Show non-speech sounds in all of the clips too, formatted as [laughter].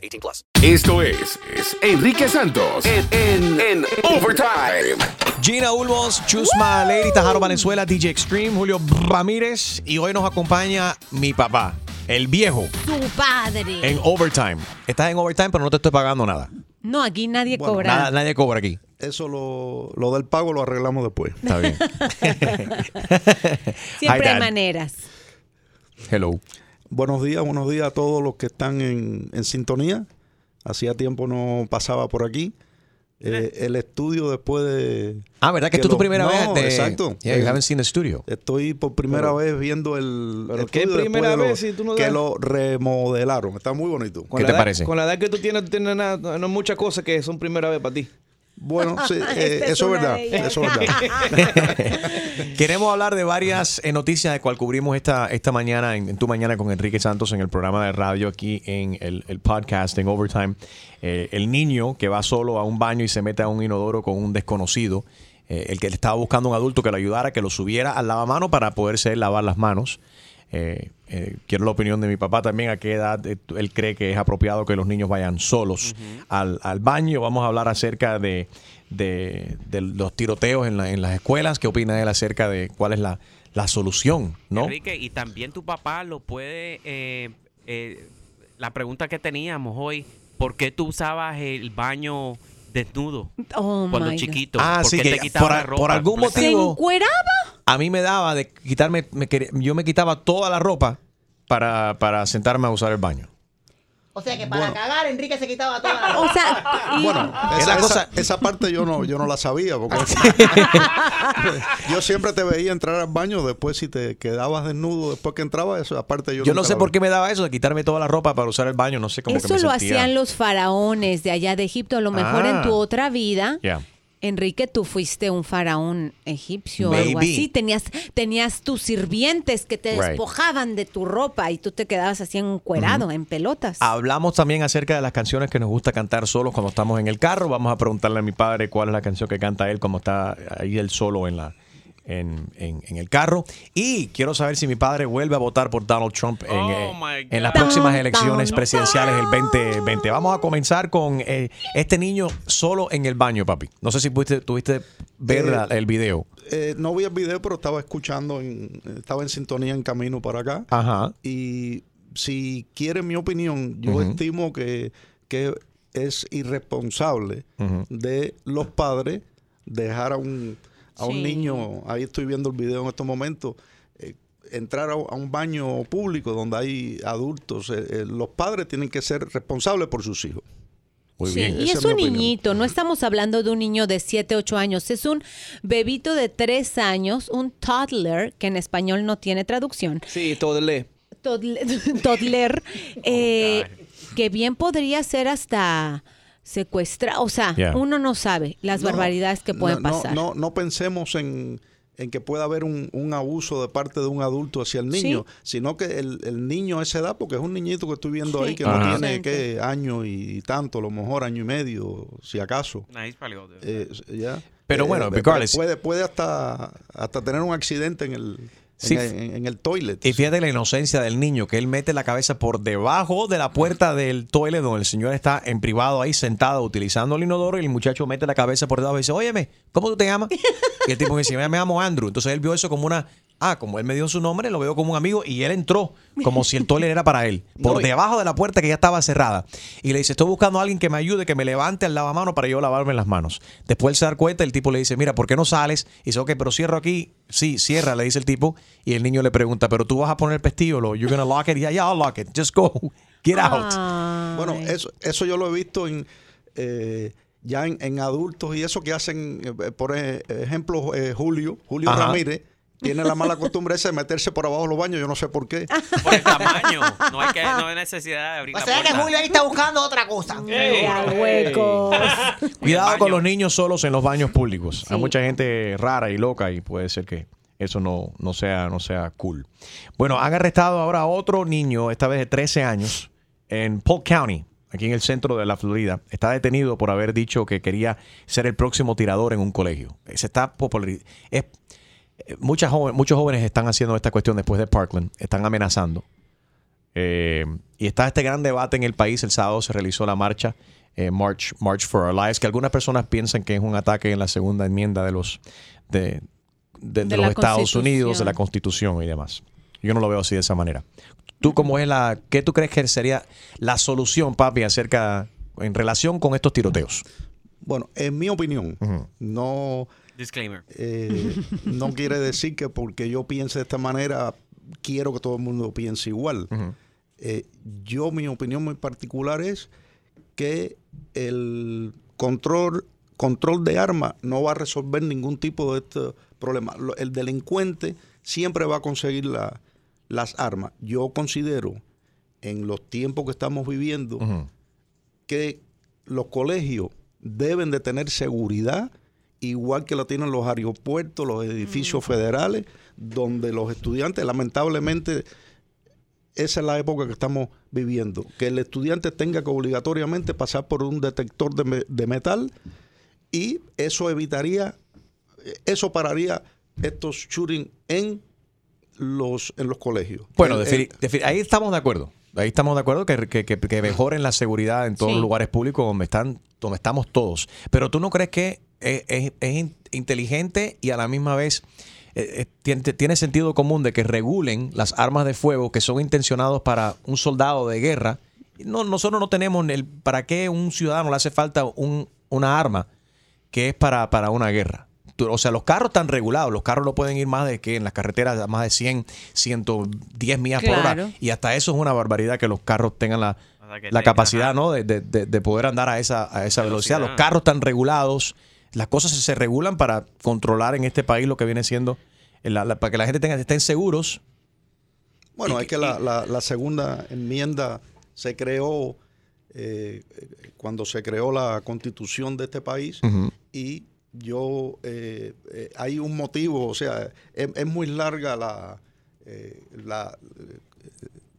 18 plus. Esto es, es Enrique Santos en, en, en Overtime. Gina Ulmos, Chusma Lady, Tajaro Valenzuela, DJ Extreme, Julio Ramírez y hoy nos acompaña mi papá, el viejo, Tu padre. en Overtime. Estás en Overtime, pero no te estoy pagando nada. No, aquí nadie Bueno, cobra. Nada- nadie cobra aquí. Eso lo, lo del pago lo arreglamos después. Está bien. [laughs] Siempre Hi, hay maneras. Hello. Buenos días, buenos días a todos los que están en, en sintonía. Hacía tiempo no pasaba por aquí. Eh, el estudio después de... Ah, ¿verdad que, Que esto es tu primera no, vez? de- exacto. Yeah, you Eh, haven't seen the studio. Estoy por primera vez viendo el ¿Pero estudio qué después primera de lo- vez si tú no que das- lo remodelaron. Está muy bonito. Con ¿Qué la te edad- parece? Con la edad que tú tienes, tú tienes nada, no muchas cosas que son primera vez para ti. Bueno, sí, [laughs] eh, es eso verdad. Eso es verdad. [laughs] Queremos hablar de varias eh, noticias de cual cubrimos esta, esta mañana, en, en tu mañana con Enrique Santos en el programa de radio aquí en el, el podcast en Overtime. Eh, el niño que va solo a un baño y se mete a un inodoro con un desconocido. eh, el que le estaba buscando un adulto que lo ayudara, que lo subiera al lavamano para poderse lavar las manos. Eh, eh, quiero la opinión de mi papá también. ¿A qué edad eh, él cree que es apropiado que los niños vayan solos al, al baño? Vamos a hablar acerca de, de- de los tiroteos en, la- en las escuelas. ¿Qué opina él acerca de cuál es la, la solución? ¿no? Enrique, y también tu papá lo puede. eh, eh, la pregunta que teníamos hoy: ¿por qué tú usabas el baño desnudo Oh, cuando chiquito? Ah, ¿Por sí, que te quitabas por- la ropa? por algún motivo- encueraba? A mí me daba de quitarme, me quería- yo me quitaba toda la ropa para, para sentarme a usar el baño. O sea que para cagar Enrique se quitaba toda la [laughs] O sea, y- Bueno, Es esa, cosa- esa- parte yo no, yo no la sabía. Porque [laughs] yo siempre te veía entrar al baño, después si te quedabas desnudo después que entrabas, esa parte yo Yo no sé por qué me daba eso de quitarme toda la ropa para usar el baño. No sé cómo que eso me lo sentía. hacían los faraones de allá de Egipto. A lo mejor Ah. en tu otra vida, Yeah. Enrique, tú fuiste un faraón egipcio o algo así. Tenías, tenías tus sirvientes que te Right. despojaban de tu ropa y tú te quedabas así encuerado, en pelotas. Hablamos también acerca de las canciones que nos gusta cantar solos cuando estamos en el carro. Vamos a preguntarle a mi padre cuál es la canción que canta él cuando está ahí él solo en la en, en- en el carro. Y quiero saber si mi padre vuelve a votar por Donald Trump en, Oh, eh, en las próximas elecciones presidenciales el 2020. Vamos a comenzar con eh, este niño solo en el baño, papi. No sé si pudiste, tuviste ver Eh, la- el video. Eh, no vi el video, pero estaba escuchando, en- estaba en sintonía en camino para acá. Ajá. Y si quieren mi opinión, yo estimo que, que es irresponsable de los padres dejar a un, a un Sí. niño, ahí estoy viendo el video en estos momentos, eh, entrar a, a un baño público donde hay adultos. Eh, eh, los padres tienen que ser responsables por sus hijos. Muy Sí, bien. y esa es un opinión. niñito, no estamos hablando de un niño de 7, 8 años, es un bebito de 3 años, un toddler, que en español no tiene traducción. Sí, todo lee. Toddler, [laughs] toddler, [laughs] eh, que bien podría ser hasta secuestrado, o sea, Yeah. uno no sabe las No, barbaridades que pueden no, pasar. No, no pensemos en, en que pueda haber un, un abuso de parte de un adulto hacia el niño, sino que el, el niño a esa edad, porque es un niñito que estoy viendo ahí que no tiene que año y tanto, a lo mejor año y medio, si acaso. Nice Eh, ya. Pero Eh, bueno, eh, puede, puede hasta, hasta tener un accidente en el, Sí. en- en el toilet. Y fíjate la inocencia del niño, que él mete la cabeza por debajo de la puerta del toilet donde el señor está en privado ahí sentado utilizando el inodoro y el muchacho mete la cabeza por debajo y dice, óyeme, ¿cómo tú te llamas? [laughs] Y el tipo dice, me llamo Andrew. Entonces él vio eso como una, ah, como él me dio su nombre, lo veo como un amigo y él entró como si el toilet era para él, [laughs] por No, debajo de la puerta que ya estaba cerrada. Y le dice, estoy buscando a alguien que me ayude, que me levante al lavamano para yo lavarme las manos. Después él se da cuenta, el tipo le dice, mira, ¿por qué no sales? Y dice, ok, pero cierro aquí. Sí, cierra, le dice el tipo. Y el niño le pregunta, pero tú vas a poner el pestillo, lo, you're gonna lock it. Yeah, yeah, I'll lock it. Just go. [laughs] Get out. Ay. Bueno, eso, eso yo lo he visto en eh, ya en, en adultos y eso que hacen, eh, por ej- ejemplo, eh, Julio, Julio Ajá. Ramírez, tiene la mala costumbre esa de meterse por abajo de los baños, yo no sé por qué. [laughs] Por el tamaño. No hay, que, no hay necesidad de abrir O la sea que. Julio ahí está buscando otra cosa. Huecos. Cuidado con los niños solos en los baños públicos. Hay mucha gente rara y loca y puede ser que eso no, no, sea, no sea cool. Bueno, han arrestado ahora a otro niño, esta vez de 13 años, en Polk County, aquí en el centro de la Florida. Está detenido por haber dicho que quería ser el próximo tirador en un colegio. Se está populari- es- muchas joven- muchos jóvenes están haciendo esta cuestión después de Parkland, están amenazando. Eh, y está este gran debate en el país. El sábado se realizó la marcha, eh, March, March for Our Lives, que algunas personas piensan que es un ataque en la segunda enmienda de los, de, de- de De los Estados Unidos, de la Constitución y demás. Yo no lo veo así de esa manera. ¿Tú cómo es la, qué tú crees que sería la solución, papi, acerca, en relación con estos tiroteos? Bueno, en mi opinión, no, Disclaimer. eh, no quiere decir que porque yo piense de esta manera, quiero que todo el mundo piense igual. Eh, yo, mi opinión muy particular es que el control, control de armas no va a resolver ningún tipo de este problema. El delincuente siempre va a conseguir la- las armas. Yo considero, en los tiempos que estamos viviendo, que los colegios deben de tener seguridad igual que lo tienen los aeropuertos, los edificios federales, donde los estudiantes, lamentablemente, esa es la época que estamos viviendo, que el estudiante tenga que obligatoriamente pasar por un detector de, me- de metal y eso evitaría, eso pararía estos shootings en los, en los colegios. Bueno, ahí estamos de acuerdo. Ahí estamos de acuerdo que, que- que- que mejoren la seguridad en todos Sí. los lugares públicos donde están, donde estamos todos. Pero tú no crees que es, es- es in- inteligente y a la misma vez eh, eh, tiene, tiene sentido común de que regulen las armas de fuego que son intencionados para un soldado de guerra. No, nosotros no tenemos el para qué un ciudadano le hace falta un- una arma que es para, para una guerra. O sea, los carros están regulados. Los carros no pueden ir más de que en las carreteras a más de 100, 110 millas por hora. Y hasta eso es una barbaridad que los carros tengan la, O sea, que la capacidad. ¿no? de, de- de- de poder andar a esa, a esa velocidad. Velocidad. Los carros están regulados. Las cosas se regulan para controlar en este país lo que viene siendo, la- la- para que la gente tenga, estén seguros. Bueno, Y- es que la, segunda enmienda se creó eh, cuando se creó la constitución de este país y yo, eh, eh, hay un motivo, o sea, es, es muy larga la, eh, la- eh,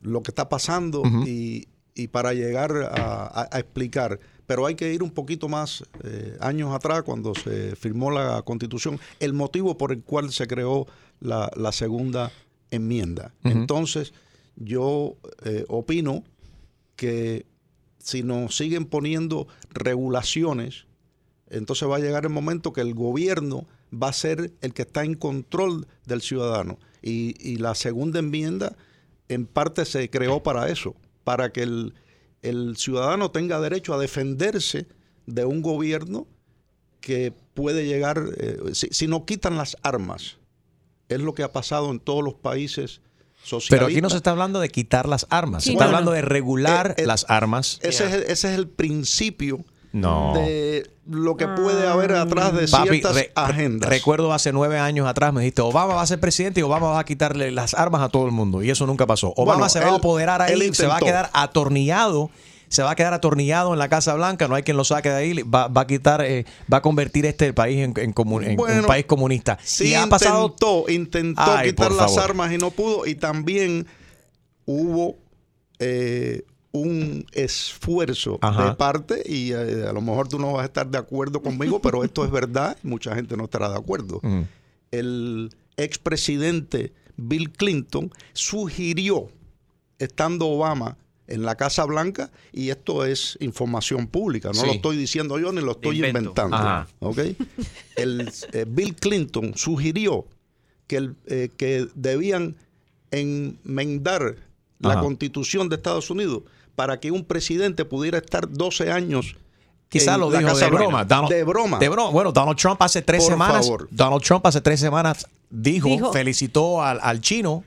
lo que está pasando y, y para llegar a, a- a explicar, pero hay que ir un poquito más eh, años atrás cuando se firmó la constitución, el motivo por el cual se creó la, la segunda enmienda. Entonces, yo eh, opino que si nos siguen poniendo regulaciones, entonces va a llegar el momento que el gobierno va a ser el que está en control del ciudadano. Y, y la segunda enmienda en parte se creó para eso, para que el, el ciudadano tenga derecho a defenderse de un gobierno que puede llegar, eh, si, si no quitan las armas, es lo que ha pasado en todos los países socialistas. Pero aquí no se está hablando de quitar las armas. Sí, se está hablando de regular Eh, eh, las armas. Ese, es, el- ese es el principio No. de lo que puede haber atrás de Papi, ciertas re- agendas. recuerdo hace nueve años atrás me dijiste, Obama va a ser presidente y Obama va a quitarle las armas a todo el mundo. Y eso nunca pasó. Obama Bueno, se va a apoderar ahí, él se va a quedar atornillado. Se va a quedar atornillado en la Casa Blanca, no hay quien lo saque de ahí, va, va a quitar, eh, va a convertir este país en, en comun- en Bueno, un país comunista. Sí, y ha pasado intentó, intentó Ay, quitar las favor. armas y no pudo. Y también hubo eh, un esfuerzo Ajá. de parte, y eh, a lo mejor tú no vas a estar de acuerdo conmigo, pero [laughs] esto es verdad, mucha gente no estará de acuerdo. Mm. El expresidente Bill Clinton sugirió, estando Obama en la Casa Blanca, y esto es información pública, no Sí. lo estoy diciendo yo ni lo estoy Invento. inventando. Ajá. ¿ok? El, eh, Bill Clinton sugirió que, el, eh, que debían enmendar la Ajá. constitución de Estados Unidos para que un presidente pudiera estar 12 años. Quizás lo dijo Casa de Blanca. broma. Donald- de broma. De broma. Bueno, Donald Trump hace tres Por semanas. favor. Donald Trump hace tres semanas dijo, Dijo. felicitó al, al chino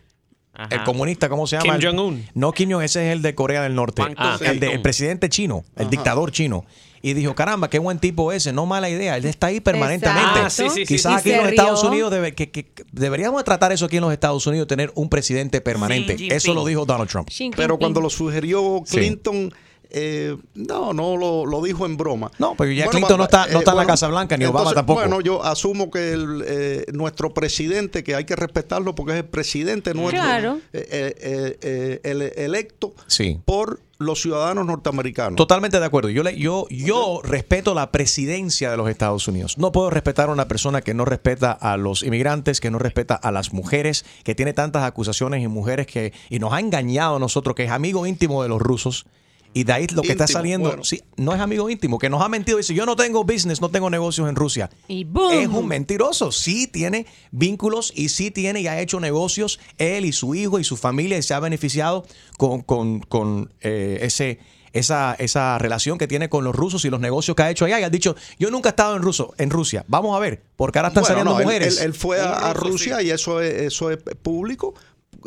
Ajá. el comunista, ¿cómo se Kim llama? El- Jong-un. No, Kim Jong, ese es el de Corea del Norte. Ah, el, de- el presidente chino, el dictador chino. Y dijo, caramba, qué buen tipo ese, no mala idea. Él está ahí permanentemente. Ah, sí, sí, sí, Quizás sí. aquí en los Estados. Unidos debe- que, que- que deberíamos de tratar eso aquí en los Estados Unidos, tener un presidente permanente. Eso lo dijo Donald Trump. Pero cuando lo sugirió Sí. Clinton, eh, no, no lo, lo dijo en broma. No, pero ya Clinton no está- no está en la Casa Blanca, ni Obama tampoco. Bueno, yo asumo que el, eh, nuestro presidente, que hay que respetarlo porque es el presidente nuestro, Claro. eh, eh, eh, eh, el electo Sí. por los ciudadanos norteamericanos. Totalmente de acuerdo. Yo, le, yo, yo respeto la presidencia de los Estados Unidos. No puedo respetar a una persona que no respeta a los inmigrantes, que no respeta a las mujeres, que tiene tantas acusaciones y mujeres que y nos ha engañado a nosotros, que es amigo íntimo de los rusos. Y de ahí lo que está saliendo, bueno. sí, no es amigo íntimo, que nos ha mentido. Dice, yo no tengo business, no tengo negocios en Rusia. Y boom. Es un mentiroso. Sí tiene vínculos y sí tiene y ha hecho negocios él y su hijo y su familia y se ha beneficiado con, con- con, eh, ese, esa, esa relación que tiene con los rusos y los negocios que ha hecho allá. Y ha dicho, yo nunca he estado en, ruso, en Rusia. Vamos a ver, porque ahora están Bueno, saliendo no, mujeres. Él, él fue a, a Rusia y eso es, eso es público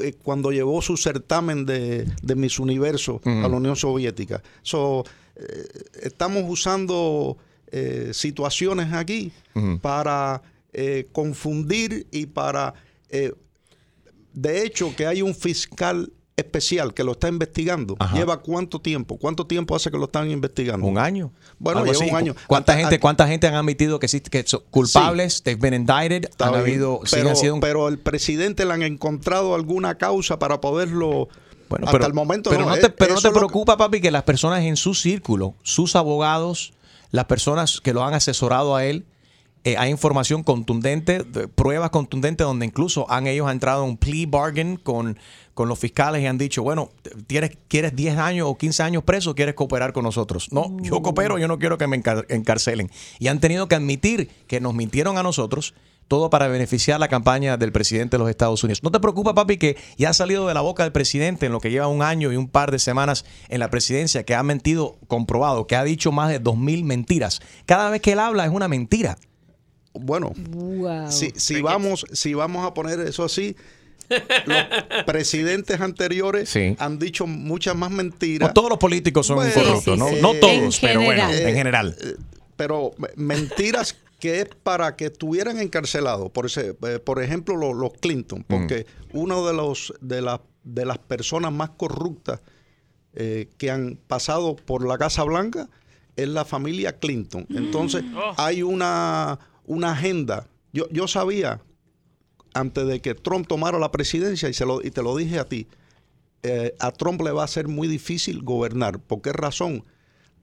eh, cuando llevó su certamen de, de Miss Universo a la Unión Soviética. So, eh, estamos usando eh, situaciones aquí para confundir y para... de hecho, que hay un fiscal especial que lo está investigando. Ajá. ¿Lleva cuánto tiempo? ¿Cuánto tiempo hace que lo están investigando? Un año. Bueno, lleva así. un año. ¿Cuánta Hasta- gente, ¿Cuánta gente han admitido que, sí, que son culpables? They've been indicted. Está Han habido, sí, pero, han sido un- pero el presidente le han encontrado alguna causa para poderlo. Bueno, hasta pero, el momento pero no. no, eh, te, pero no te que- preocupa, papi, que las personas en su círculo, sus abogados, las personas que lo han asesorado a él, eh, hay información contundente, de- pruebas contundentes donde incluso han ellos entrado en un plea bargain con, con los fiscales y han dicho, bueno, ¿tienes, ¿quieres 10 años o 15 años preso o quieres cooperar con nosotros? No, yo coopero, yo no quiero que me encar- encarcelen. Y han tenido que admitir que nos mintieron a nosotros todo para beneficiar la campaña del presidente de los Estados Unidos. ¿No te preocupa, papi, que ya ha salido de la boca del presidente en lo que lleva un año y un par de semanas en la presidencia, que ha mentido comprobado, que ha dicho más de dos mil mentiras? Cada vez que él habla es una mentira. Bueno, Wow. si, si vamos, si vamos a poner eso así, los [laughs] presidentes anteriores Sí. han dicho muchas más mentiras. No todos los políticos son corruptos, sí, ¿no? sí. No En todos, pero bueno, en general. Eh, pero mentiras que es para que estuvieran encarcelados. Por, ese, eh, por ejemplo, lo- los, Clinton, porque uno de los de las de las personas más corruptas eh, que han pasado por la Casa Blanca es la familia Clinton. Entonces, hay una, una agenda. Yo, yo sabía antes de que Trump tomara la presidencia, y, se lo, y te lo dije a ti, eh, a Trump le va a ser muy difícil gobernar. ¿Por qué razón?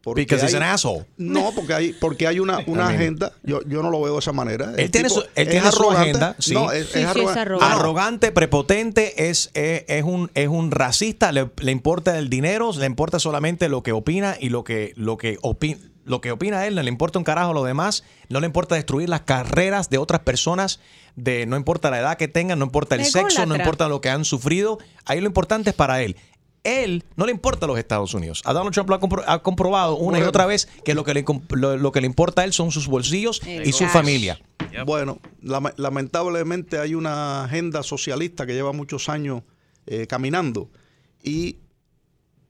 Porque Because he's hay- an asshole. No, porque hay, porque hay una, una I mean- agenda. Yo, yo no lo veo de esa manera. Él El tiene tipo su- él es arrogante. agenda, sí. No, es, Sí, es es arrogante. prepotente, es, es, es un, es un racista, le, le importa el dinero, le importa solamente lo que opina y lo que, lo que opina. Lo que opina él, no le importa un carajo lo demás, no le importa destruir las carreras de otras personas, de no importa la edad que tengan, no importa el sexo, no importa lo que han sufrido, ahí lo importante es para él. Él no le importa los Estados Unidos. A Donald Trump lo ha, compro- ha comprobado una y otra vez que lo que, le, lo, lo que le importa a él son sus bolsillos El y su familia. Bueno, lame- lamentablemente hay una agenda socialista que lleva muchos años eh, caminando y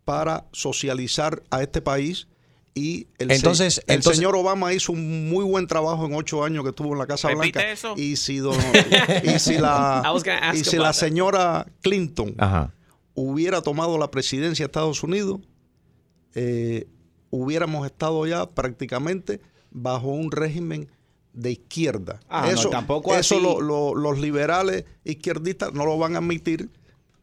para socializar a este país y el, se- Entonces- el entonces- señor Obama hizo un muy buen trabajo en ocho años que estuvo en la Casa ¿Repite Blanca eso? y si, don- [laughs] y si la y si señora Clinton Ajá. hubiera tomado la presidencia de Estados Unidos, eh, hubiéramos estado ya prácticamente bajo un régimen de izquierda. Ah, no, eso tampoco eso así. lo- lo- los liberales izquierdistas no lo van a admitir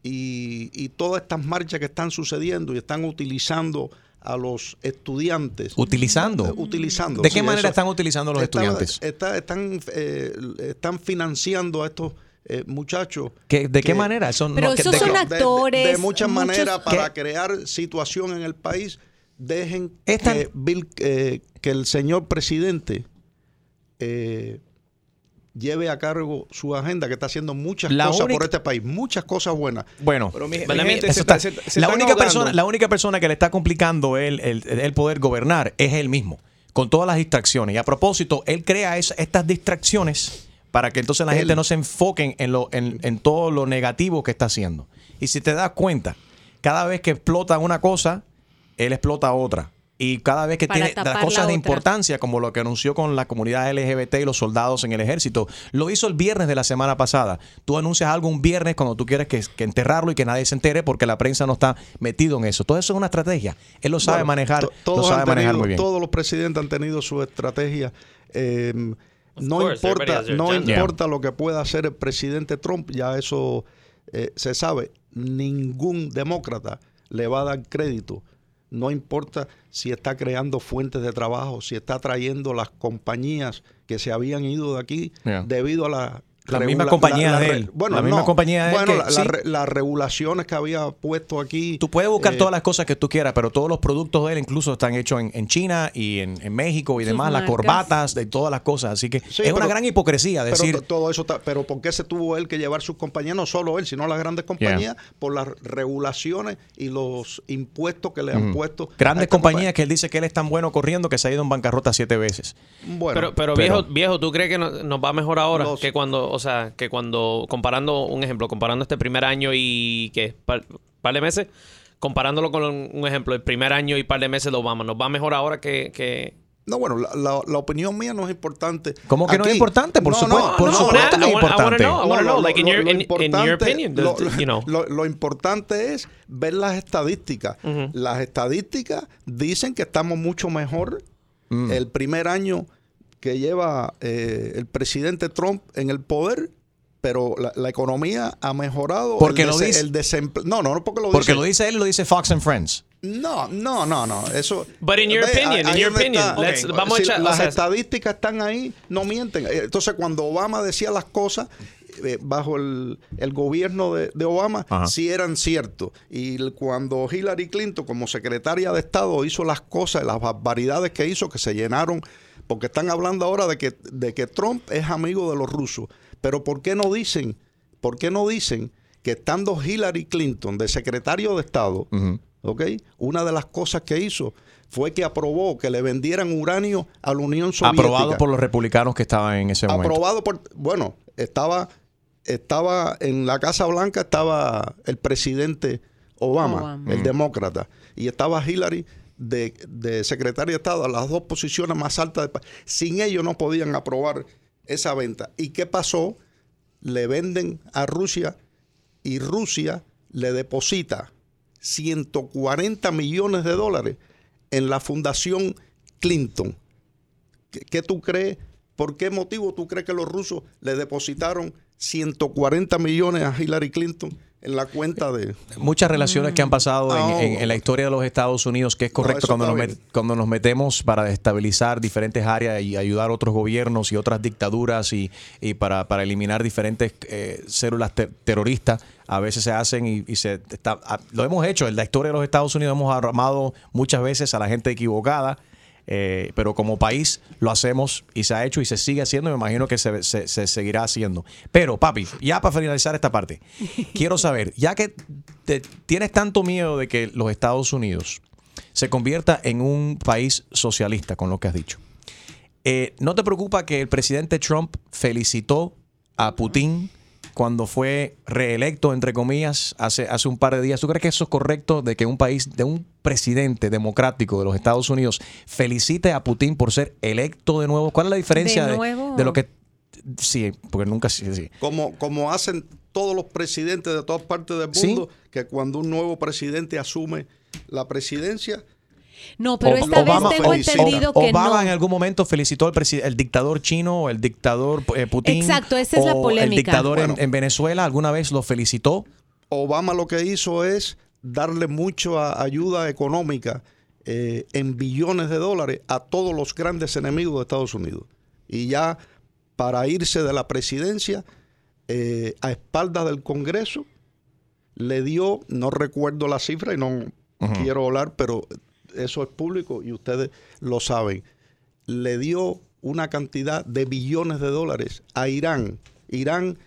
y, y todas estas marchas que están sucediendo y están utilizando a los estudiantes. Utilizando. eh, utilizando. ¿De qué sí, manera eso. están utilizando los Está- estudiantes? está- están, eh, están financiando a estos eh, muchachos. ¿Qué- ¿De qué que- manera? Eso no- Pero que- esos de- son de- de- actores, De, muchas muchos- maneras para ¿Qué? crear situación en el país. Dejen que, Bill- eh, que el señor presidente eh, lleve a cargo su agenda, que está haciendo muchas La cosas única- por este país, muchas cosas buenas. Bueno, Pero mi, mi Bueno, gente, eso se está- está- se- se la, única persona, la única persona que le está complicando el, el, el poder gobernar es él mismo, con todas las distracciones. Y a propósito, él crea es- estas distracciones para que entonces la Él. gente no se enfoque en, lo, en, en todo lo negativo que está haciendo. Y si te das cuenta, cada vez que explota una cosa, él explota otra. Y cada vez que Para tiene las la cosas de importancia, como lo que anunció con la comunidad LGBT y los soldados en el ejército, lo hizo el viernes de la semana pasada. Tú anuncias algo un viernes cuando tú quieres que, que enterrarlo y que nadie se entere porque la prensa no está metido en eso. Todo eso es una estrategia. Él lo sabe Bueno, manejar, lo todos sabe manejar muy bien. Todos los presidentes han tenido su estrategia. Eh, no course, importa, no importa lo que pueda hacer el presidente Trump, ya eso eh, se sabe. Ningún demócrata le va a dar crédito. No importa si está creando fuentes de trabajo, si está trayendo las compañías que se habían ido de aquí Yeah. debido a la Las regula- mismas compañías de él. Bueno, Las mismas no. compañías de él Bueno, que- la- sí. la re- las regulaciones que había puesto aquí. Tú puedes buscar eh, todas las cosas que tú quieras, pero todos los productos de él incluso están hechos en, en China y en, en México y demás, las corbatas, de todas las cosas. Así que Sí, es una pero- gran hipocresía Pero decir... to- todo eso está, pero ¿por qué se tuvo él que llevar sus compañías? No solo él, sino las grandes compañías, por las regulaciones y los impuestos que le han puesto. Grandes compañías que él dice que él es tan bueno corriendo que se ha ido en bancarrota siete veces. compañía. Bueno, pero, pero, pero- viejo, viejo, ¿tú crees que no- nos va mejor ahora Los- que cuando, o sea, que cuando comparando un ejemplo, comparando este primer año y que par, par de meses, comparándolo con un ejemplo, el primer año y par de meses de Obama, nos va mejor ahora que, que no, bueno, la, la- la opinión mía no es importante. ¿Cómo que no es Aquí. importante? Por supuesto- por no, supuesto que es importante. lo, importante es ver las estadísticas. Las estadísticas dicen que estamos mucho mejor Mm. el primer año que lleva eh, el presidente Trump en el poder. Pero la, la economía ha mejorado. Porque el lo dice- El desempleo. No, no, no porque lo Porque dice. lo dice él y lo dice Fox and Friends. No, no, no, no. Eso. But in your Ve, opinion, in your opinion, está. let's- vamos a Si echar- o las sea- estadísticas están ahí, no mienten. Entonces, cuando Obama decía las cosas eh, bajo el, el gobierno de, de Obama, Ajá. sí eran ciertos. Y cuando Hillary Clinton, como secretaria de Estado, hizo las cosas, las barbaridades que hizo, que se llenaron, porque están hablando ahora de que, de que Trump es amigo de los rusos. Pero ¿por qué no dicen, por qué no dicen que estando Hillary Clinton de secretario de Estado, ¿ok? Una de las cosas que hizo fue que aprobó que le vendieran uranio a la Unión Soviética. Aprobado por los republicanos que estaban en ese momento. Aprobado por, bueno, estaba, estaba en la Casa Blanca, estaba el presidente Obama, Obama. el demócrata, y estaba Hillary de, secretaria de Estado, a las dos posiciones más altas del país. Sin ellos no podían aprobar esa venta. ¿Y qué pasó? Le venden a Rusia y Rusia le deposita 140 millones de dólares en la Fundación Clinton. ¿Qué, qué tú crees? ¿Por qué motivo tú crees que los rusos le depositaron 140 millones a Hillary Clinton en la cuenta de... Muchas relaciones que han pasado en, No. en- en la historia de los Estados Unidos, que es correcto cuando, nos met- cuando nos metemos para destabilizar diferentes áreas y ayudar a otros gobiernos y otras dictaduras y, y para, para eliminar diferentes eh, células ter- terroristas. A veces se hacen y, y se está, a- lo hemos hecho. En la historia de los Estados Unidos hemos armado muchas veces a la gente equivocada. Eh, pero como país lo hacemos y se ha hecho y se sigue haciendo y me imagino que se, se- se seguirá haciendo. Pero, papi, ya para finalizar esta parte, [laughs] quiero saber, ya que te- tienes tanto miedo de que los Estados Unidos se convierta en un país socialista, con lo que has dicho, eh, ¿no te preocupa que el presidente Trump felicitó a Putin cuando fue reelecto, entre comillas, hace, hace un par de días? ¿Tú crees que eso es correcto de que un país, de un presidente democrático de los Estados Unidos felicite a Putin por ser electo de nuevo? ¿Cuál es la diferencia ¿De de, nuevo? de lo que... Sí, porque nunca... Sí, sí. Como, como hacen todos los presidentes de todas partes del Sí. mundo, que cuando un nuevo presidente asume la presidencia, No, pero Ob- esta vez tengo felicita. entendido que Obama no. en algún momento felicitó al el dictador chino o el dictador eh, Putin. Exacto, esa es la o El polémica. dictador Bueno. en, Venezuela alguna vez lo felicitó. Obama lo que hizo es darle mucha ayuda económica eh, en billones de dólares a todos los grandes enemigos de Estados Unidos. Y ya para irse de la presidencia, eh, a espaldas del Congreso, le dio, no recuerdo la cifra y no quiero hablar, pero eso es público y ustedes lo saben, le dio una cantidad de billones de dólares a Irán. Irán,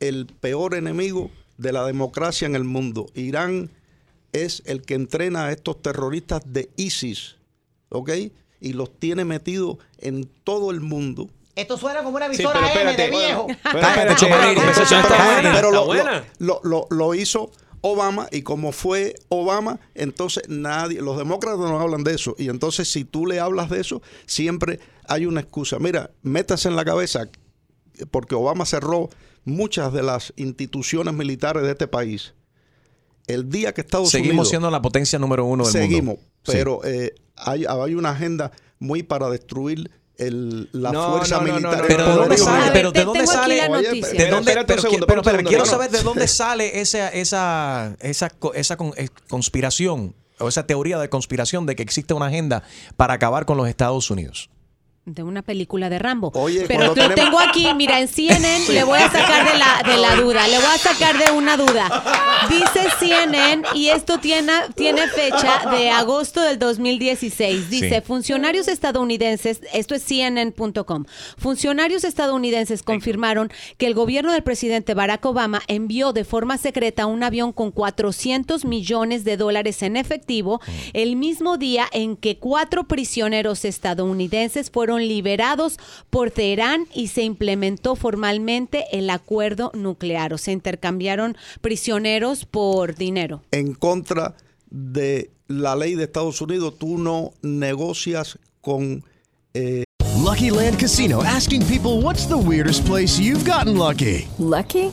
el peor enemigo de la democracia en el mundo. Irán es el que entrena a estos terroristas de ISIS, ¿ok? Y los tiene metidos en todo el mundo. Esto suena como una Sí, pero M de viejo. bueno, pero espérate, lo hizo Obama y como fue Obama, entonces nadie, los demócratas no hablan de eso. Y entonces si tú le hablas de eso, siempre hay una excusa. Mira, métase en la cabeza, porque Obama cerró muchas de las instituciones militares de este país. El día que Estados Seguimos Unidos... siendo la potencia número uno del Seguimos, mundo. Sí. pero eh, hay, hay una agenda muy para destruir el- la No, fuerza no, no, militar. Pero ¿de dónde sale? Pero ¿de dónde sale? la Oye, noticia. ¿De dónde? Espérate un Pero, quiero saber de dónde sale esa, esa, esa, co- esa eh, conspiración o esa teoría de conspiración de que existe una agenda para acabar con los Estados Unidos. De una película de Rambo. Oye, Pero lo tenemos- tengo aquí, mira, en CNN le voy a sacar de la, de la duda, le voy a sacar de una duda. Dice CNN y esto tiene, tiene fecha de agosto del 2016. Dice, Sí. funcionarios estadounidenses, esto es CNN.com, funcionarios estadounidenses confirmaron que el gobierno del presidente Barack Obama envió de forma secreta un avión con 400 millones de dólares en efectivo el mismo día en que cuatro prisioneros estadounidenses fueron liberados por Teherán y se implementó formalmente el acuerdo nuclear. O se intercambiaron prisioneros por dinero. en contra de la ley de Estados Unidos, tú no negocias con eh, Lucky Land Casino asking people what's the weirdest place you've gotten lucky? Lucky?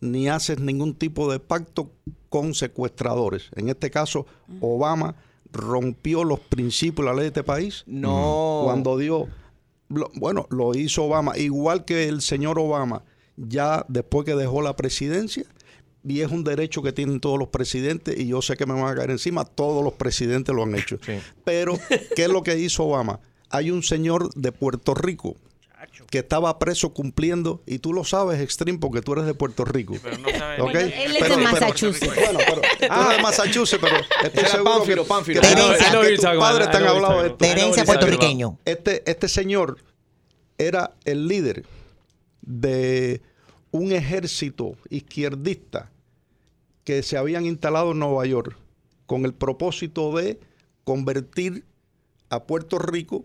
ni haces ningún tipo de pacto con secuestradores. En este caso, Obama rompió los principios de la ley de este país. No. Cuando dio, lo- bueno, lo hizo Obama, igual que el señor Obama, ya después que dejó la presidencia, y es un derecho que tienen todos los presidentes, y yo sé que me van a caer encima, todos los presidentes lo han hecho. Pero, ¿qué es lo que hizo Obama? Hay un señor de Puerto Rico que estaba preso cumpliendo, y tú lo sabes, Extreme, porque tú eres de Puerto Rico. pero no sabe- ¿Ok? Bueno, él es de Pero- pero- Massachusetts. bueno, pero eres de Massachusetts, pero estoy Era seguro Pánfilo, que, Pánfilo. que know que you're tus padres te han hablado de esto. Herencia puertorriqueño. Este, este señor era el líder de un ejército izquierdista que se habían instalado en Nueva York con el propósito de convertir a Puerto Rico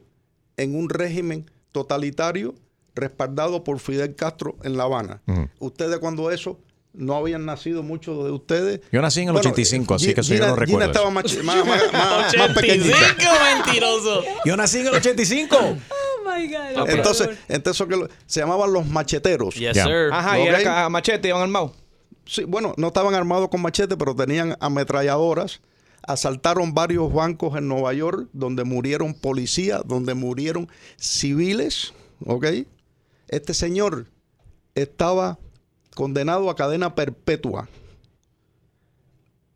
en un régimen totalitario respaldado por Fidel Castro en La Habana. Ustedes cuando eso no habían nacido muchos de ustedes. Yo nací en el 85, así que eso yo Gina- no Gina recuerdo estaba eso. más, más, [laughs] más- más- más pequeñita. mentiroso. Yo nací en el 85. [laughs] Entonces, entonces que lo- se llamaban los macheteros. Yes, sir. Ajá, y era machete, iban armados. Sí, bueno, no estaban armados con machete, pero tenían ametralladoras. Asaltaron varios bancos en Nueva York, donde murieron policías, donde murieron civiles. ¿Ok? Este señor estaba condenado a cadena perpetua.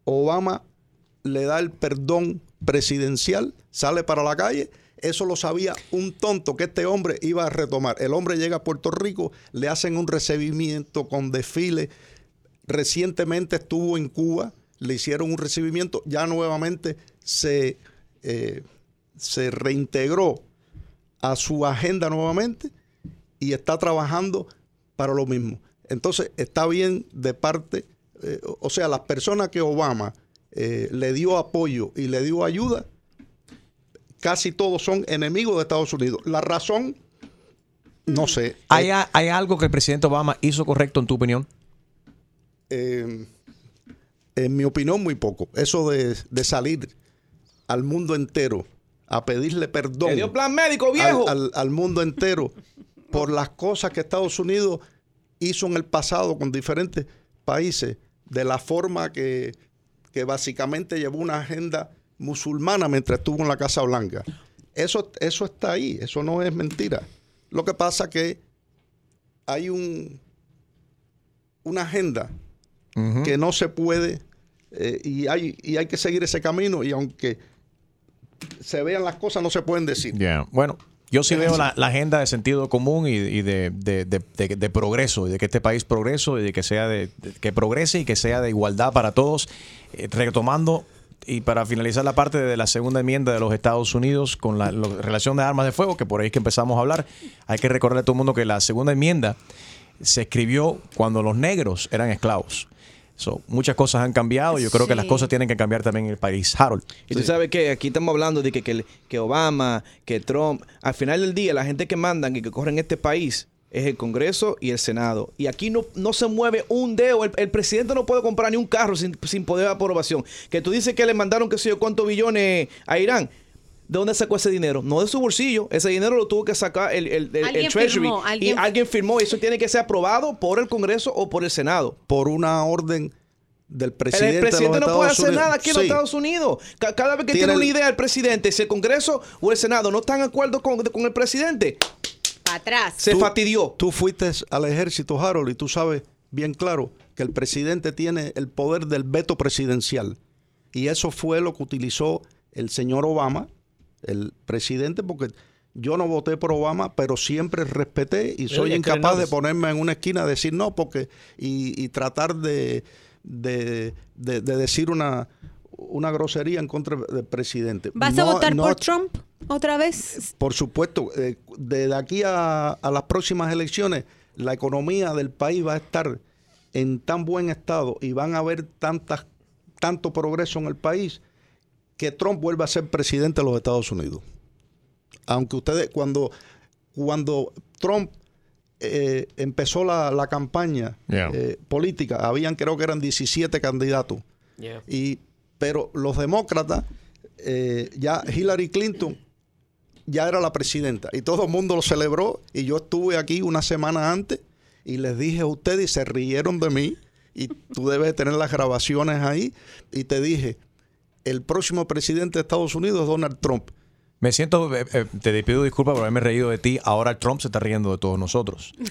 Obama le da el perdón presidencial, sale para la calle. Eso lo sabía un tonto que este hombre iba a retomar. El hombre llega a Puerto Rico, le hacen un recibimiento con desfile. Recientemente estuvo en Cuba, le hicieron un recibimiento, ya nuevamente se, eh, se reintegró a su agenda nuevamente y está trabajando para lo mismo. Entonces está bien de parte, eh, o sea, las personas que Obama eh, le dio apoyo y le dio ayuda, casi todos son enemigos de Estados Unidos. La razón, no sé. ¿Hay, ¿Hay algo que el presidente Obama hizo correcto en tu opinión? eh, en mi opinión, muy poco. Eso de, de salir al mundo entero a pedirle perdón. Dio plan médico, viejo. Al, al- al mundo entero por las cosas que Estados Unidos hizo en el pasado con diferentes países, de la forma que, que básicamente llevó una agenda musulmana mientras estuvo en la Casa Blanca. Eso, eso está ahí, eso no es mentira. Lo que pasa que hay un, una agenda que no se puede eh, y, hay, y hay que seguir ese camino y aunque se vean las cosas no se pueden decir. Yeah. Bueno, yo sí veo la, la agenda de sentido común y, y de, de- de- progreso, y de que este país progreso y de que sea de, que progrese y que sea de igualdad para todos, Eh, retomando y para finalizar la parte de la segunda enmienda de los Estados Unidos con la relación de armas de fuego, que por ahí es que empezamos a hablar, hay que recordarle a todo el mundo que la segunda enmienda se escribió cuando los negros eran esclavos. So, muchas cosas han cambiado. Yo creo que las cosas tienen que cambiar también en el país. Harold. Y tú sabes que aquí estamos hablando de que, que, que Obama, que Trump, al final del día la gente que mandan y que corren este país es el Congreso y el Senado. Y aquí no, no se mueve un dedo. El, el presidente no puede comprar ni un carro sin, sin poder de aprobación. Que tú dices que le mandaron qué sé yo cuántos billones a Irán. ¿De dónde sacó ese dinero? No de su bolsillo. Ese dinero lo tuvo que sacar el, el- el- Treasury. firmó, y alguien- firmó. Y eso tiene que ser aprobado por el Congreso o por el Senado. Por una orden del El- presidente, El, presidente de los no puede hacer Unidos. nada aquí en los. Estados Unidos. Ca- Cada vez que Tiene tiene, una idea el presidente, si el Congreso o el Senado no están de acuerdo con, con el presidente, Para atrás. se Tú- fatidió. Tú fuiste al ejército, Harold, y tú sabes bien claro que el presidente tiene el poder del veto presidencial. Y eso fue lo que utilizó el señor Obama, el presidente, porque yo no voté por Obama, pero siempre respeté y soy incapaz no- de ponerme en una esquina a decir no, porque y, y tratar de, de, de- de decir una, una grosería en contra del presidente. ¿Vas a votar no- por Trump otra vez? por supuesto, eh, desde aquí a, a las próximas elecciones, la economía del país va a estar en tan buen estado y van a haber tantas, tanto progreso en el país que Trump vuelva a ser presidente de los Estados Unidos. Aunque ustedes, cuando, cuando Trump eh, empezó la, la campaña Yeah. eh, política, habían creo que eran 17 candidatos. Yeah. Y, pero los demócratas, eh, ya Hillary Clinton ya era la presidenta y todo el mundo lo celebró y yo estuve aquí una semana antes y les dije a ustedes y se rieron de mí y tú debes tener las grabaciones ahí y te dije, el próximo presidente de Estados Unidos es Donald Trump. Me siento, eh, eh, te pido disculpas por haberme reído de ti. Ahora Trump se está riendo de todos nosotros. [laughs]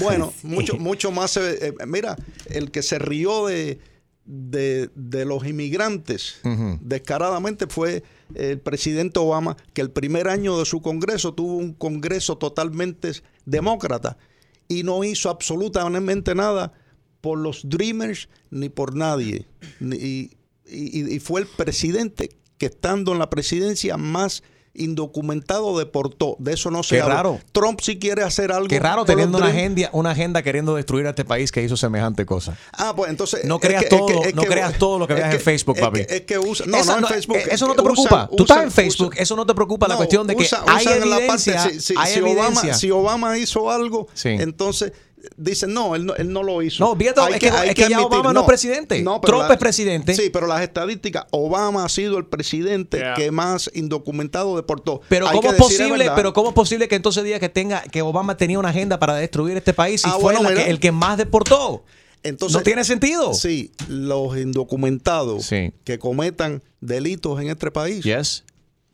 Bueno, [laughs] mucho, mucho más. eh, mira, el que se rió de, de, de los inmigrantes descaradamente fue el presidente Obama, que el primer año de su Congreso tuvo un Congreso totalmente demócrata y no hizo absolutamente nada por los Dreamers ni por nadie. Ni- y, y- y fue el presidente que estando en la presidencia más indocumentado deportó. De eso no se Qué habla. raro. Trump si quiere hacer algo. Qué raro teniendo una agenda, una agenda queriendo destruir a este país que hizo semejante cosa. Ah, pues entonces. No es creas es todo, es no que- creas todo lo que veas en Facebook, papi. Es que usa. No, Esa no en no- Facebook. eh, eso no te usan- preocupa. Tú estás en usan- Facebook, eso no te preocupa. La No, cuestión de que usa- hay usan la evidencia. parte- si, si- hay si Obama, evidencia. si Obama hizo algo, Sí. entonces dicen, no él, no, él no lo hizo. No, fíjate, es que- es que ya Obama no es presidente. pero Trump es presidente. Sí, pero las estadísticas, Obama ha sido el presidente Yeah. que más indocumentado deportó. Pero Hay cómo que es decir, posible, pero cómo es posible que entonces diga que tenga que Obama tenía una agenda para destruir este país y Ah, fue bueno, que- el que más deportó? Entonces, no tiene sentido. Sí, los indocumentados que cometan delitos en este país Yes.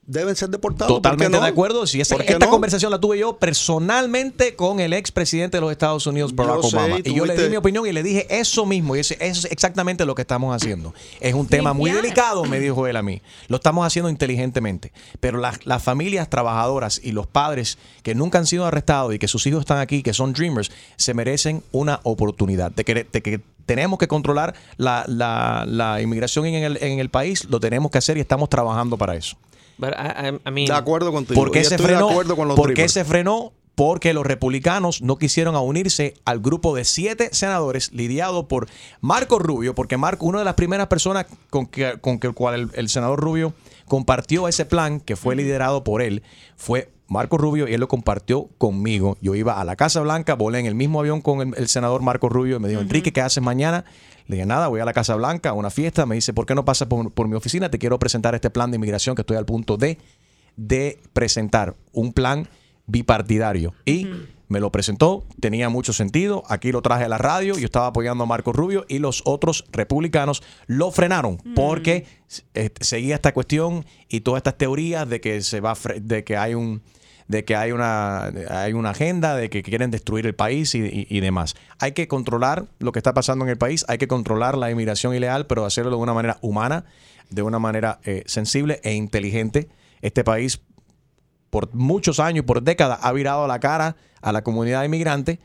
Deben ser deportados. ¿por qué Totalmente no? de acuerdo. Si esa- ¿Por qué esta no? conversación la tuve yo personalmente con el expresidente de los Estados Unidos, Barack Yo sé, Obama. y Y yo le di mi opinión y le dije eso mismo. Y ese- eso es exactamente lo que estamos haciendo. Es un tema muy delicado, me dijo él a mí. Lo estamos haciendo inteligentemente. Pero las, las familias trabajadoras y los padres que nunca han sido arrestados y que sus hijos están aquí, que son dreamers, se merecen una oportunidad. De que, de que tenemos que controlar la, la- la inmigración en el, en el país, lo tenemos que hacer y estamos trabajando para eso. But I, I- I mean, De acuerdo contigo. ¿Por qué se frenó? con los ¿Por qué se frenó? Porque los republicanos no quisieron a unirse al grupo de siete senadores lidiado por Marco Rubio, porque Marco, una de las primeras personas con que, con que el cual el, el senador Rubio compartió ese plan, que fue liderado por él, fue Marco Rubio y él lo compartió conmigo. Yo iba a la Casa Blanca, volé en el mismo avión con el, el senador Marco Rubio y me dijo, Enrique, ¿qué haces mañana? Le dije, nada, voy a la Casa Blanca a una fiesta. Me dice, ¿por qué no pasas por, por mi oficina? Te quiero presentar este plan de inmigración que estoy al punto de de presentar un plan bipartidario. Y me lo presentó, tenía mucho sentido, aquí lo traje a la radio, yo estaba apoyando a Marco Rubio y los otros republicanos lo frenaron porque eh, seguía esta cuestión y todas estas teorías de que se va de que hay un de que hay una, hay una agenda, de que quieren destruir el país y, demás. Hay que controlar lo que está pasando en el país, hay que controlar la inmigración ilegal, pero hacerlo de una manera humana, de una manera eh, sensible e inteligente. Este país por muchos años, por décadas, ha virado la cara a la comunidad inmigrante.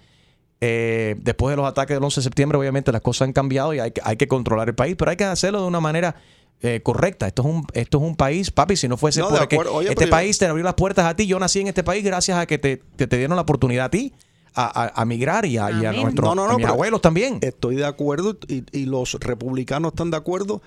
Eh, después de los ataques del 11 de septiembre, obviamente las cosas han cambiado y hay que, hay que controlar el país, pero hay que hacerlo de una manera eh, correcta. Esto es, un, esto es un país, papi, si no fuese No, porque. Oye, este yo- país te abrió las puertas a ti. Yo nací en este país gracias a que te, te dieron la oportunidad a ti a, a- a migrar y a, y a nuestros a mis pero abuelos también. Estoy de acuerdo y, y los republicanos están de acuerdo.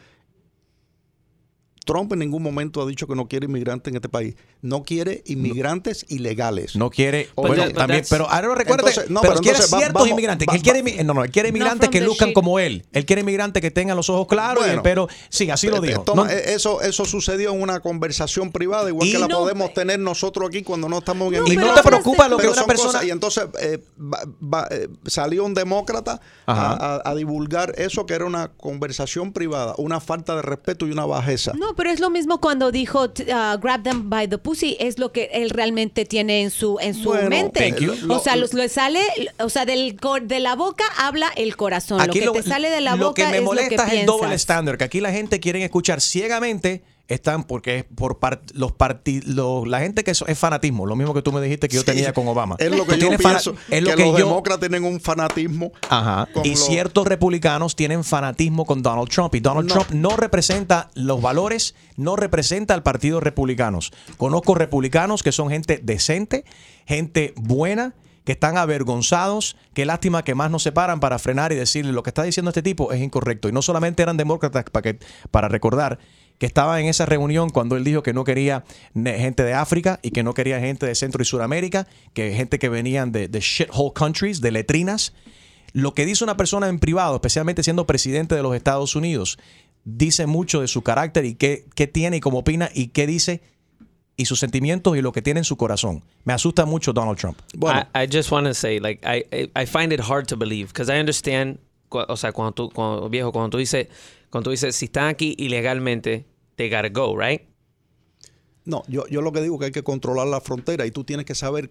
Trump en ningún momento ha dicho que no quiere inmigrantes en este país. No quiere inmigrantes ilegales. No quiere, bueno, también, pero ahora recuerda, Entonces, no, pero, pero quiere entonces ciertos vamos- inmigrantes. va- él quiere, no, no, él quiere inmigrantes que luzcan como él. Él quiere inmigrantes que tengan los ojos claros, Bueno. pelo. Sí, así lo Eh, dijo. toma, No- eh, eso, eso sucedió en una conversación privada, igual que la no- podemos tener nosotros aquí cuando no estamos en y no te preocupa lo que Pero una son persona- cosas- y entonces eh, va- va- eh, salió un demócrata Ajá. a, a- a divulgar eso que era una conversación privada, una falta de respeto y una bajeza. No, pero es lo mismo cuando dijo t- uh, grab them by the pussy, es lo que él realmente tiene en su en su Bueno, mente. thank you. O sea, Lo- los- le sale, o sea, del cor- de la boca habla el corazón. lo que te sale de la lo boca que me es molesta lo que es el doble estándar, que aquí la gente quiere escuchar ciegamente, están porque es por par- los partidos, la gente que eso es fanatismo, lo mismo que tú me dijiste que yo Sí, tenía con Obama. Es lo que yo pienso, es lo que, que los yo- demócratas tienen un fanatismo. Ajá. Y ciertos republicanos tienen fanatismo con Donald Trump. Y Donald No. Trump no representa los valores, no representa al partido republicanos. Conozco republicanos que son gente decente, gente buena, que están avergonzados. Qué lástima que más nos separan para frenar y decirle lo que está diciendo este tipo es incorrecto. Y no solamente eran demócratas para, que, para recordar que estaba en esa reunión cuando él dijo que no quería gente de África y que no quería gente de Centro y Sudamérica, que gente que venían de, de shithole countries, de letrinas. Lo que dice una persona en privado, especialmente siendo presidente de los Estados Unidos, dice mucho de su carácter y qué, qué tiene y cómo opina y qué dice y sus sentimientos y lo que tiene en su corazón. Me asusta mucho Donald Trump. I, I just want to say, like, I, I, find it hard to believe because I understand, o sea, cuando tú, cuando, viejo, cuando tú dices, cuando tú dices, si están aquí ilegalmente, they gotta go, right? No, yo, yo lo que digo es que hay que controlar la frontera y tú tienes que saber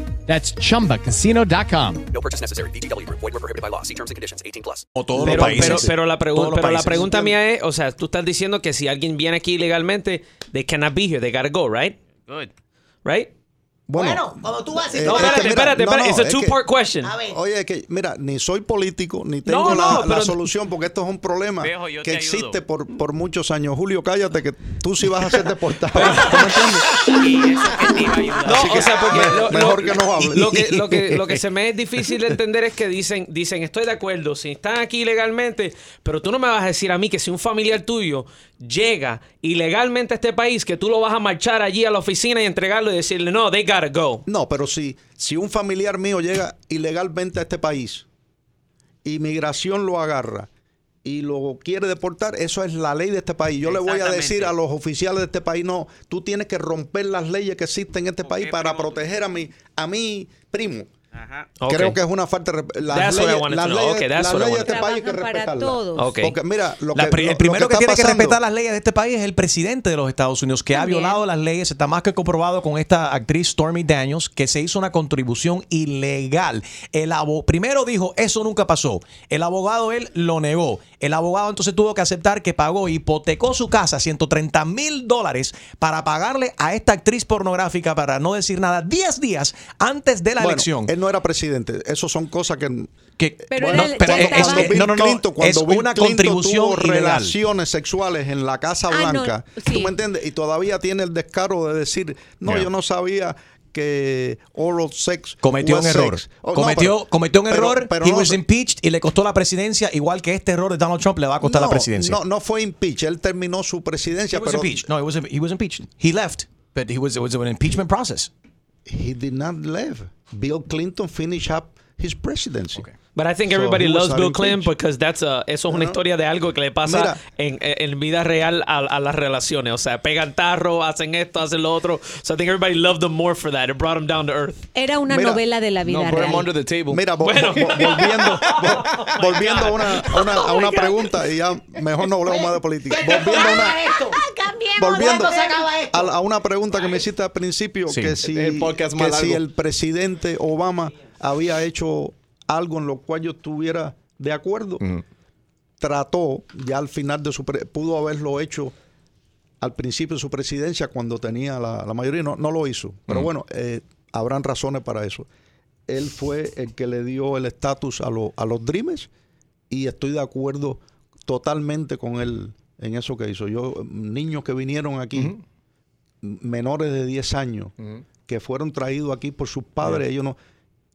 That's chumbacasino.com. No purchase necessary. VGW Group. Void were prohibited by law. See terms and conditions. 18 plus. todos pero, los países. pero, pero la, pregu- pero la países. pregunta mía es, o sea, tú estás diciendo que si alguien viene aquí ilegalmente, they cannot be here, they gotta go, right? Good. Right? Bueno, como tú vas Eh, No, es que espérate, espérate, no, espérate. no, It's a es que- two-part question. A ver. Oye, es que mira, ni soy político, ni tengo No, la, no, la pero- solución, porque esto es un problema Viejo, yo que te existe ayudo. por, por muchos años. Julio, cállate, que tú sí vas a ser deportado. Y eso que te iba a ayudar. No, Así que o sea, porque me- lo, mejor lo- que no hable. Lo que, lo, que, lo que se me es difícil de entender es que dicen, dicen, estoy de acuerdo, si están aquí ilegalmente, pero tú no me vas a decir a mí que si un familiar tuyo llega ilegalmente a este país, que tú lo vas a marchar allí a la oficina y entregarlo y decirle, no, they gotta go. No, pero si, si un familiar mío llega ilegalmente a este país, inmigración lo agarra y lo quiere deportar, eso es la ley de este país. Yo le voy a decir a los oficiales de este país, no, tú tienes que romper las leyes que existen en este país para proteger a mi, a mi primo. Ajá. Ok. Creo que es una falta de respeto. Las leyes, las leyes- Okay, las leyes de este to país hay que respetarlas. todos. Ok. Porque mira, lo La que, pri- lo- el primero lo que, tiene que respetar las leyes de este país es el presidente de los Estados Unidos, que ha violado las leyes. Está más que comprobado con esta actriz Stormy Daniels, que se hizo una contribución ilegal. El abo- primero dijo, eso nunca pasó. El abogado él lo negó. El abogado entonces tuvo que aceptar que pagó, hipotecó su casa, 130 mil dólares, para pagarle a esta actriz pornográfica, para no decir nada, 10 días antes de la Bueno, elección. Él no era presidente. Eso son cosas que. Que- Pero bueno, el- pero ya es- Bill no, no, no, Clinton, cuando es Bill una Clinton contribución tuvo ilegal. relaciones sexuales en la Casa Ah, no, Blanca, sí. ¿tú me entiendes? Y todavía tiene el descaro de decir, no, Yeah. yo no sabía que oral sex Cometió un error. Oh, no, cometió, pero- cometió un pero- error. pero he no was impeached y le costó la presidencia, igual que este error de Donald Trump le va a costar la no, presidencia. No, no fue impeach. Él terminó su presidencia, He was impeached. No, it was, he was impeached. He left, but he was, it was an impeachment process. he did not leave. Bill Clinton finished up his presidency. But I think So everybody was loves Bill. Clinton because that's a, eso es una historia de algo que le pasa Mira. en, en vida real a, a las relaciones. O sea, pegan tarro, hacen esto, hacen lo otro. So I think everybody loved them more for that. It brought him down to earth. Era una Mira, novela de la vida real. Mira, vo- vo- vo- volviendo, [laughs] vo- volviendo a una, a una, a una pregunta, y ya mejor no hablemos más de política. Volviendo a una, volviendo ¿Cuándo se acaba esto? a, a una pregunta que me hiciste al principio, Sí. que si, que si el presidente Obama había hecho algo en lo cual yo estuviera de acuerdo, trató ya al final de su, pudo haberlo hecho al principio de su presidencia cuando tenía la, la mayoría, no, no lo hizo. Pero bueno, eh, habrán razones para eso. Él fue el que le dio el estatus a, lo- a los Dreamers y estoy de acuerdo totalmente con él en eso que hizo. Yo, niños que vinieron aquí, menores de 10 años, que fueron traídos aquí por sus padres, ellos no,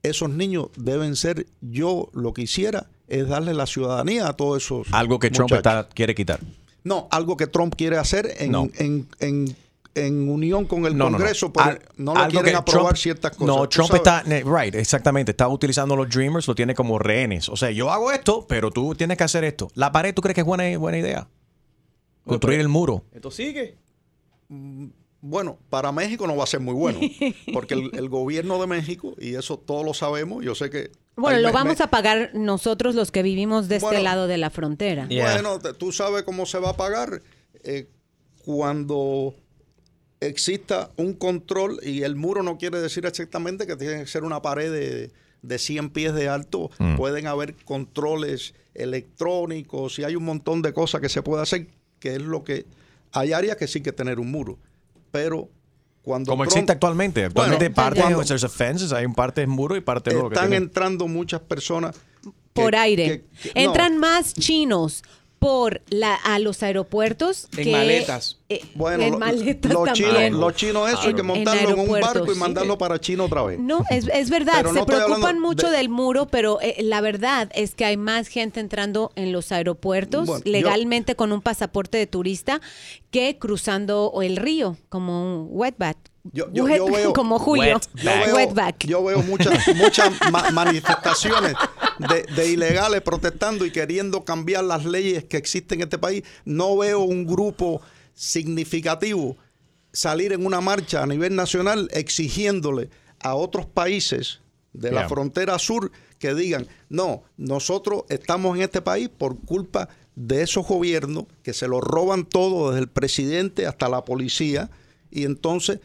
esos niños deben ser, yo lo que hiciera es darle la ciudadanía a todos esos Algo que Trump está- quiere quitar. No, algo que Trump quiere hacer en, No. en, en, en unión con el No, no, no. Congreso, pero Al- no le algo quieren que aprobar Trump- ciertas cosas. No, Trump sabes, está, right, exactamente, está utilizando los Dreamers, lo tiene como rehenes. O sea, yo hago esto, pero tú tienes que hacer esto. La pared, ¿tú crees que es buena, buena idea? Construir el muro. Esto sigue. Bueno, para México no va a ser muy bueno, [laughs] porque el, el gobierno de México, y eso todos lo sabemos, yo sé que... Bueno, lo vamos a pagar nosotros los que vivimos de este Bueno. lado de la frontera. Bueno, tú sabes cómo se va a pagar eh, cuando exista un control y el muro no quiere decir exactamente que tiene que ser una pared de, de 100 pies de alto. Mm. Pueden haber controles electrónicos y hay un montón de cosas que se puede hacer, que es lo que... Hay áreas que sí que tener un muro, pero cuando... Como Trump- existe actualmente. Actualmente Bueno, parte cuando- there's a fences, hay un parte es muro y parte no. lo que están entrando muchas personas por que- aire. que- que- no. Entran más chinos por la, a los aeropuertos En que maletas. eh, Bueno, en lo- maletas los también. chinos, los chinos eso hay que montarlo en, un barco y sí. mandarlo para China otra vez. No, es, es verdad, no se preocupan mucho de- del muro, pero eh, la verdad es que hay más gente entrando en los aeropuertos Bueno, yo- legalmente con un pasaporte de turista que cruzando el río como un wetback. Yo, yo- Wet- yo veo, [laughs] como Julio. Yo veo, Wetback. yo veo muchas, muchas ma- manifestaciones de, de ilegales protestando y queriendo cambiar las leyes que existen en este país. No veo un grupo significativo salir en una marcha a nivel nacional exigiéndole a otros países de la Yeah. frontera sur que digan, no, nosotros estamos en este país por culpa de esos gobiernos que se lo roban todo, desde el presidente hasta la policía, y entonces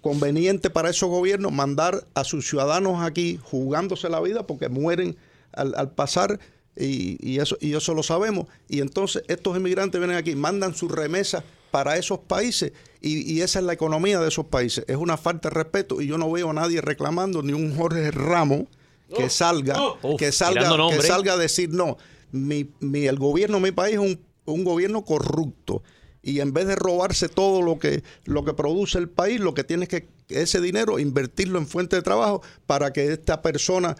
conveniente para esos gobiernos mandar a sus ciudadanos aquí jugándose la vida porque mueren al, al pasar y, y eso, y eso lo sabemos. Y entonces estos inmigrantes vienen aquí, mandan sus remesas para esos países y, y esa es la economía de esos países. Es una falta de respeto y yo no veo a nadie reclamando, ni un Jorge Ramos que salga, Uf, que salga, que salga a decir no, mi, mi- el gobierno de mi país es un, un gobierno corrupto y en vez de robarse todo lo que lo que produce el país, lo que tiene es que ese dinero invertirlo en fuente de trabajo para que esta persona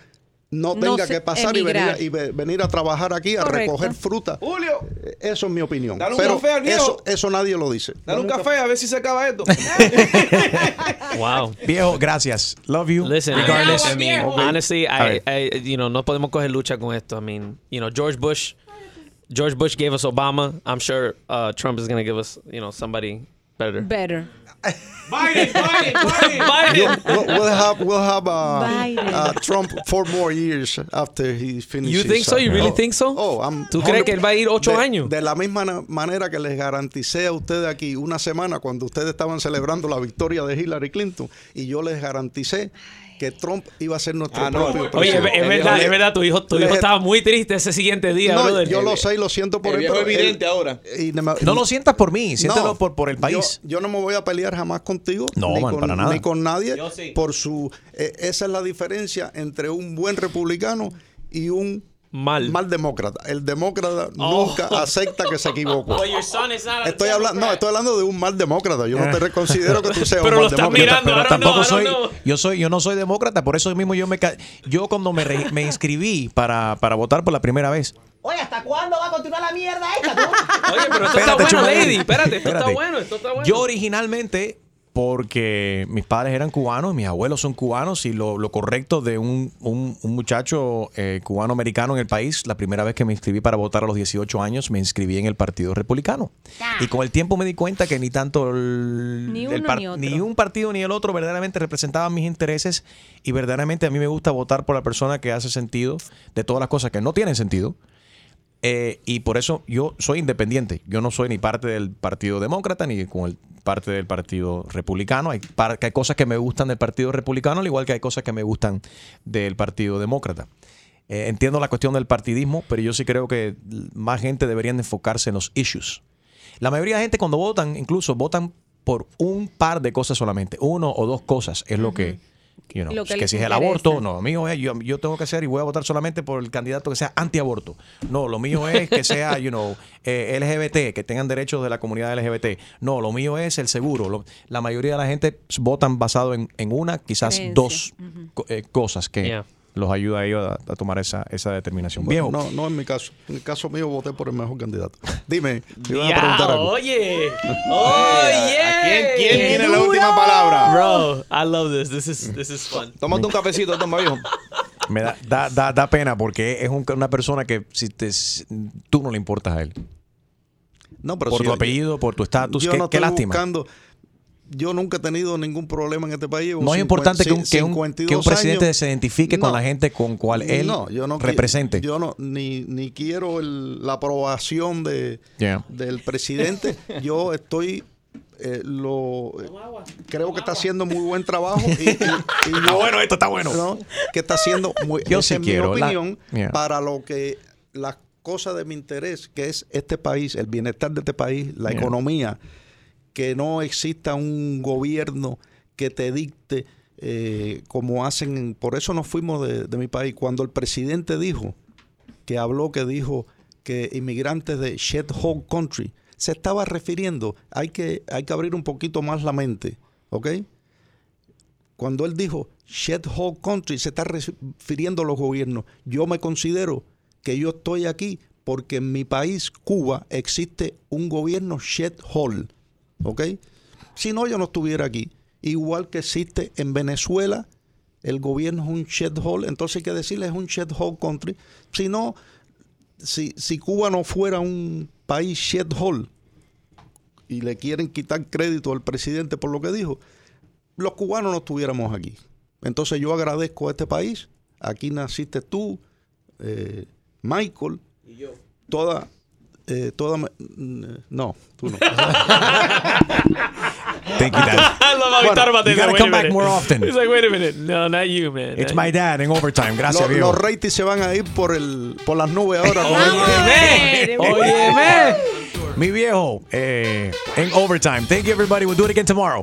no No tenga se- que pasar y venir, a, emigrar. y ve- venir a trabar aquí, a Correcto. recoger fruta. Julio, Eh, Eso es mi opinión. Dale un Pero café al viejo. eso, eso nadie lo dice. dale un café a ver si se acaba esto. [laughs] [laughs] Wow. Viejo, gracias. Love you. Listen, Regardless. I mean, Ok. honestly. I, you know, no podemos coger lucha con esto. I mean, you know, George Bush, George Bush gave us Obama. I'm sure uh, Trump is going to give us, you know, somebody better. Better. Biden, Biden, You'll- [laughs] we'll, we'll have we'll have uh, Biden. uh, Trump four more years after he finishes. You think so? You really oh, think so? Oh, I'm ¿Tú crees que él va a ir ocho de, años? De la misma manera que les garanticé a ustedes aquí una semana cuando ustedes estaban celebrando la victoria de Hillary Clinton y yo les garanticé que Trump iba a ser nuestro Ah, no. propio Oye, es, presidente. es verdad, es verdad, tu hijo, tu hijo estaba muy triste ese siguiente día, No, brother. yo lo sé y lo siento por El él. pero él- evidente ahora. y no lo sientas por mí, siéntelo No, por, por el país. Yo, yo no me voy a pelear jamás contigo. No, ni, man, con, para nada. ni con nadie. sí. Por su, eh, esa es la diferencia entre un buen republicano y un Mal. Mal demócrata. El demócrata Oh. nunca acepta que se equivocó. Estoy hablando, no, estoy hablando de un mal demócrata. Yo no te reconsidero que tú seas Pero un mal demócrata. mirando, pero tampoco know, soy yo soy yo no soy demócrata por eso mismo yo me ca- yo cuando me, re- me inscribí para, para votar por la primera vez Oye, ¿hasta cuándo va a continuar la mierda esta? tú? Oye, pero esto Espérate, está bueno, lady. Espérate, esto Espérate. está bueno, esto está bueno. Yo originalmente, porque mis padres eran cubanos, mis abuelos son cubanos y lo, lo correcto de un, un- un muchacho eh, cubano-americano en el país, la primera vez que me inscribí para votar a los 18 años, me inscribí en el Partido Republicano. Y con el tiempo me di cuenta que ni tanto el, Ni el uno par- ni otro. ni un partido ni el otro verdaderamente representaban mis intereses y verdaderamente a mí me gusta votar por la persona que hace sentido de todas las cosas que no tienen sentido. Eh, y por eso yo soy independiente. Yo no soy ni parte del Partido Demócrata ni con el parte del Partido Republicano. Hay, par- que hay cosas que me gustan del Partido Republicano, al igual que hay cosas que me gustan del Partido Demócrata. Eh, entiendo la cuestión del partidismo, pero yo sí creo que más gente deberían enfocarse en los issues. La mayoría de gente cuando votan, incluso votan por un par de cosas solamente. Uno o dos cosas es lo que... you know, Lo que si es el aborto, no, lo mío es, yo, yo tengo que ser y voy a votar solamente por el candidato que sea antiaborto. No, lo mío es que [laughs] sea, you know, eh, LGBT, que tengan derechos de la comunidad LGBT. No, lo mío es el seguro. Lo- la mayoría de la gente votan basado en, en una, quizás Creencia. dos co- eh, cosas que Yeah. Los ayuda a ellos a, a tomar esa, esa determinación. No, no en mi caso. En el caso mío voté por el mejor candidato. [laughs] Dime, me iban a preguntar algo. oye. [laughs] Oye. quién- quién tiene la última palabra? Bro, I love this. This is, this is fun. Tómate un cafecito, toma viejo. me da, da, da, da pena porque es un- una persona que si te, tú no le importas a él. No, pero por si tu yo- apellido, por tu estatus, qué, no qué lástima. buscando- yo nunca he tenido ningún problema en este país. No es 50 importante que un, que un- 52 que un presidente años. se identifique con la gente con cual él No, yo no represente. Yo no, ni, ni quiero el- la aprobación de, Yeah. del presidente. [laughs] yo estoy. eh, lo creo que está haciendo muy buen trabajo y, y- [laughs] y yo- bueno, esto está bueno. ¿no? que está haciendo muy Yo sí quiero, mi la- opinión Yeah. para lo que las cosas de mi interés que es este país el bienestar de este país la Yeah. economía que no exista un gobierno que te dicte eh, como hacen en- por eso nos fuimos de, mi país cuando el presidente dijo que habló que dijo que inmigrantes de shithole country se estaba refiriendo hay que hay que abrir un poquito más la mente ¿ok? cuando él dijo shithole country, se está refiriendo a los gobiernos. Yo me considero que yo estoy aquí porque en mi país, Cuba, existe un gobierno shithole. ¿Ok? Si no, yo no estuviera aquí. Igual que existe en Venezuela, el gobierno es un shithole, entonces hay que decirle es un shithole country. Si no, si, si Cuba no fuera un país shithole y le quieren quitar crédito al presidente por lo que dijo, los cubanos no estuviéramos aquí. Entonces yo agradezco a este país. Aquí naciste tú, eh, Michael. Y yo. Toda, eh, toda, mm, no, tú no. [laughs] Thank you, Dad. I love how he thought about you this. gotta Wait come back more often. He's like, wait a minute. No, not you, man. It's my dad en overtime. Gracias, viejo. los ratings se van a ir por, el, por las nubes ahora. Óyeme, óyeme. Mi viejo eh, en overtime. Thank you, everybody. We'll do it again tomorrow.